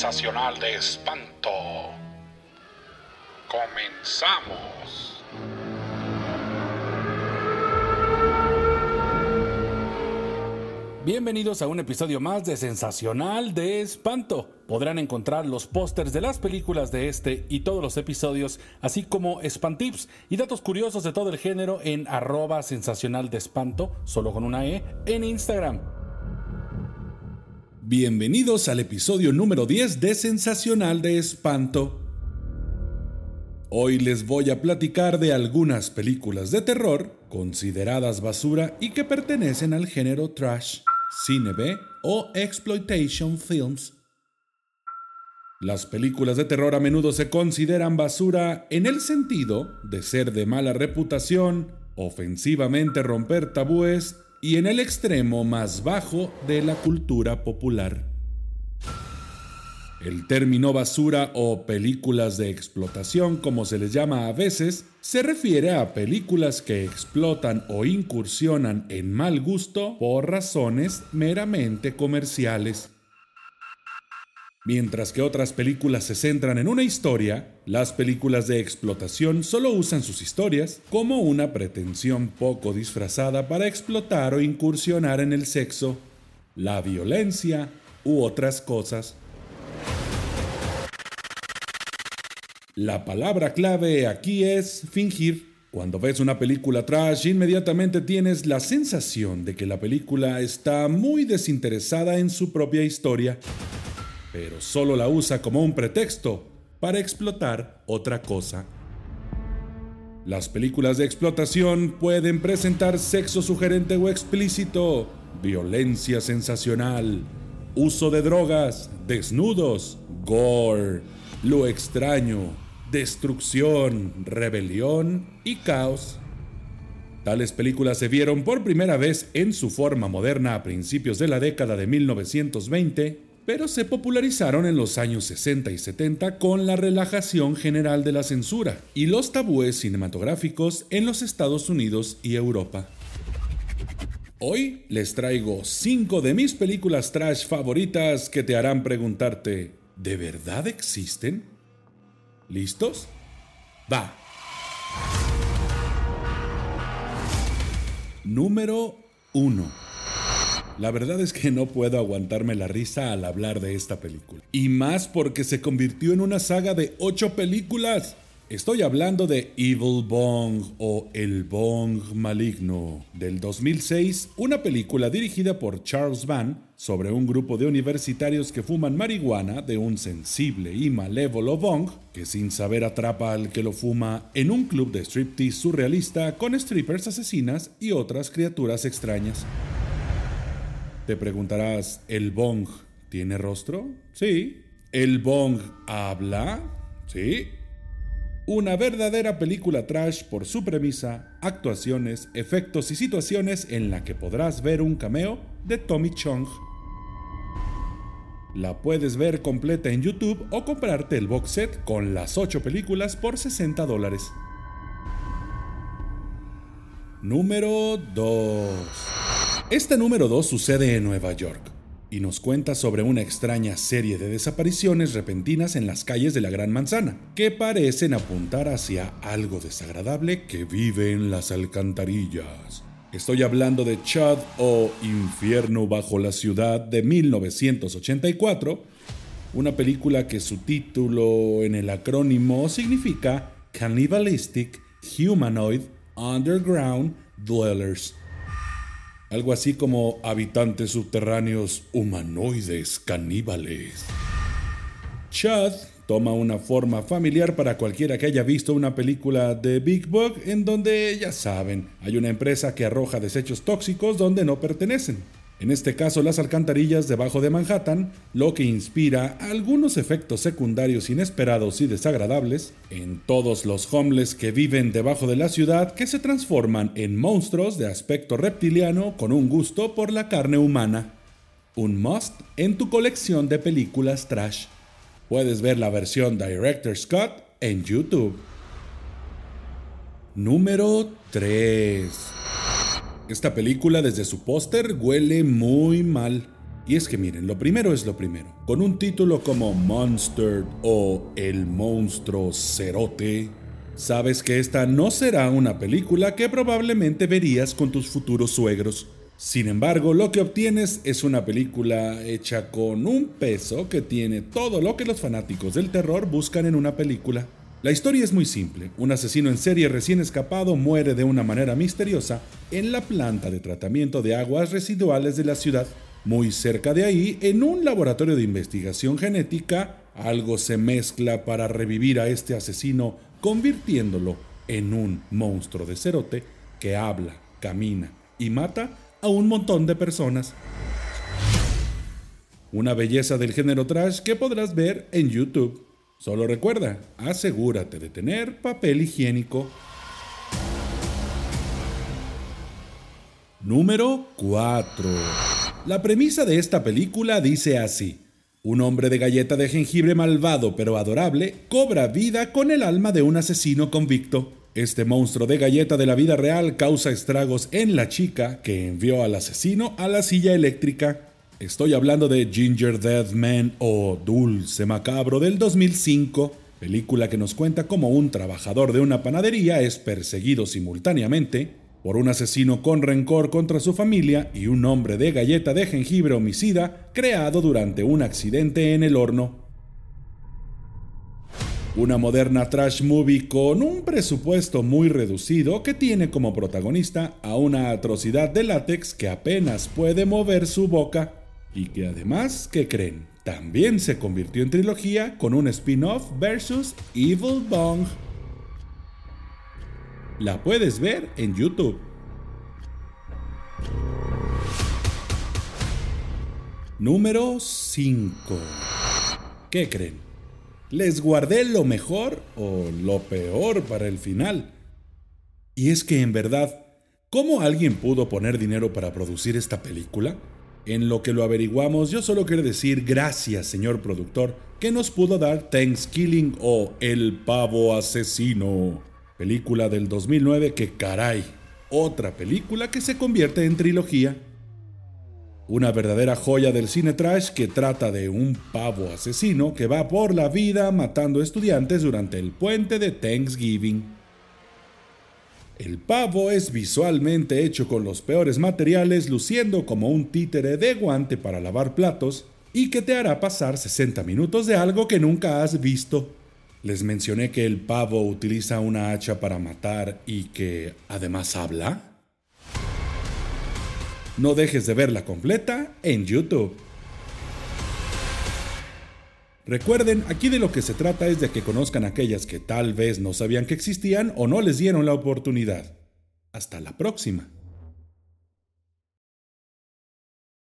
sensacional de espanto. Comenzamos. Bienvenidos a un episodio más de Sensacional de Espanto. Podrán encontrar los pósters de las películas de este y todos los episodios, así como Spantips y datos curiosos de todo el género en arroba sensacional de espanto, solo con una E, en Instagram. Bienvenidos al episodio número 10 de Sensacional de Espanto. Hoy les voy a platicar de algunas películas de terror consideradas basura y que pertenecen al género trash cine B o exploitation films. Las películas de terror a menudo se consideran basura en el sentido de ser de mala reputación, ofensivamente romper tabúes y en el extremo más bajo de la cultura popular. El término basura o películas de explotación, como se les llama a veces, se refiere a películas que explotan o incursionan en mal gusto por razones meramente comerciales. Mientras que otras películas se centran en una historia, las películas de explotación solo usan sus historias como una pretensión poco disfrazada para explotar o incursionar en el sexo, la violencia u otras cosas. La palabra clave aquí es fingir. Cuando ves una película trash, inmediatamente tienes la sensación de que la película está muy desinteresada en su propia historia, pero solo la usa como un pretexto para explotar otra cosa. Las películas de explotación pueden presentar sexo sugerente o explícito, violencia sensacional, uso de drogas, desnudos, gore, lo extraño, destrucción, rebelión y caos. Tales películas se vieron por primera vez en su forma moderna a principios de la década de 1920, pero se popularizaron en los años 60 y 70 con la relajación general de la censura y los tabúes cinematográficos en los Estados Unidos y Europa. Hoy les traigo 5 de mis películas trash favoritas que te harán preguntarte, ¿de verdad existen? ¿Listos? Va. Número 1. La verdad es que no puedo aguantarme la risa al hablar de esta película. Y más porque se convirtió en una saga de 8 películas. Estoy hablando de Evil Bong o El Bong Maligno del 2006, una película dirigida por Charles Van sobre un grupo de universitarios que fuman marihuana de un sensible y malévolo bong que sin saber atrapa al que lo fuma en un club de striptease surrealista con strippers asesinas y otras criaturas extrañas. Te preguntarás, ¿el bong tiene rostro? Sí. ¿El bong habla? Sí. Una verdadera película trash por su premisa, actuaciones, efectos y situaciones en la que podrás ver un cameo de Tommy Chong. La puedes ver completa en YouTube o comprarte el box set con las 8 películas por 60 dólares. Número 2. Este número 2 sucede en Nueva York y nos cuenta sobre una extraña serie de desapariciones repentinas en las calles de la Gran Manzana, que parecen apuntar hacia algo desagradable que vive en las alcantarillas. Estoy hablando de Chad o Infierno bajo la ciudad de 1984, una película que su título en el acrónimo significa Cannibalistic Humanoid Underground Dwellers algo así como habitantes subterráneos humanoides caníbales. Chad toma una forma familiar para cualquiera que haya visto una película de Big Bug en donde, ya saben, hay una empresa que arroja desechos tóxicos donde no pertenecen en este caso las alcantarillas debajo de Manhattan, lo que inspira algunos efectos secundarios inesperados y desagradables en todos los homeless que viven debajo de la ciudad que se transforman en monstruos de aspecto reptiliano con un gusto por la carne humana. Un must en tu colección de películas trash. Puedes ver la versión Director Scott en YouTube. Número 3. Esta película desde su póster huele muy mal. Y es que miren, lo primero es lo primero. Con un título como Monster o El monstruo cerote, sabes que esta no será una película que probablemente verías con tus futuros suegros. Sin embargo, lo que obtienes es una película hecha con un peso que tiene todo lo que los fanáticos del terror buscan en una película. La historia es muy simple. Un asesino en serie recién escapado muere de una manera misteriosa en la planta de tratamiento de aguas residuales de la ciudad. Muy cerca de ahí, en un laboratorio de investigación genética, algo se mezcla para revivir a este asesino, convirtiéndolo en un monstruo de cerote que habla, camina y mata a un montón de personas. Una belleza del género trash que podrás ver en YouTube. Solo recuerda, asegúrate de tener papel higiénico. Número 4. La premisa de esta película dice así. Un hombre de galleta de jengibre malvado pero adorable cobra vida con el alma de un asesino convicto. Este monstruo de galleta de la vida real causa estragos en la chica que envió al asesino a la silla eléctrica. Estoy hablando de Ginger Dead Man o Dulce Macabro del 2005, película que nos cuenta cómo un trabajador de una panadería es perseguido simultáneamente por un asesino con rencor contra su familia y un hombre de galleta de jengibre homicida creado durante un accidente en el horno. Una moderna trash movie con un presupuesto muy reducido que tiene como protagonista a una atrocidad de látex que apenas puede mover su boca y que además, ¿qué creen? También se convirtió en trilogía con un spin-off versus Evil Bong. La puedes ver en YouTube. Número 5. ¿Qué creen? Les guardé lo mejor o lo peor para el final. Y es que en verdad, ¿cómo alguien pudo poner dinero para producir esta película? En lo que lo averiguamos, yo solo quiero decir gracias, señor productor, que nos pudo dar Thanksgiving o El Pavo Asesino, película del 2009 que caray, otra película que se convierte en trilogía. Una verdadera joya del cine trash que trata de un pavo asesino que va por la vida matando estudiantes durante el puente de Thanksgiving. El pavo es visualmente hecho con los peores materiales, luciendo como un títere de guante para lavar platos, y que te hará pasar 60 minutos de algo que nunca has visto. Les mencioné que el pavo utiliza una hacha para matar y que además habla. No dejes de verla completa en YouTube. Recuerden, aquí de lo que se trata es de que conozcan aquellas que tal vez no sabían que existían o no les dieron la oportunidad. Hasta la próxima.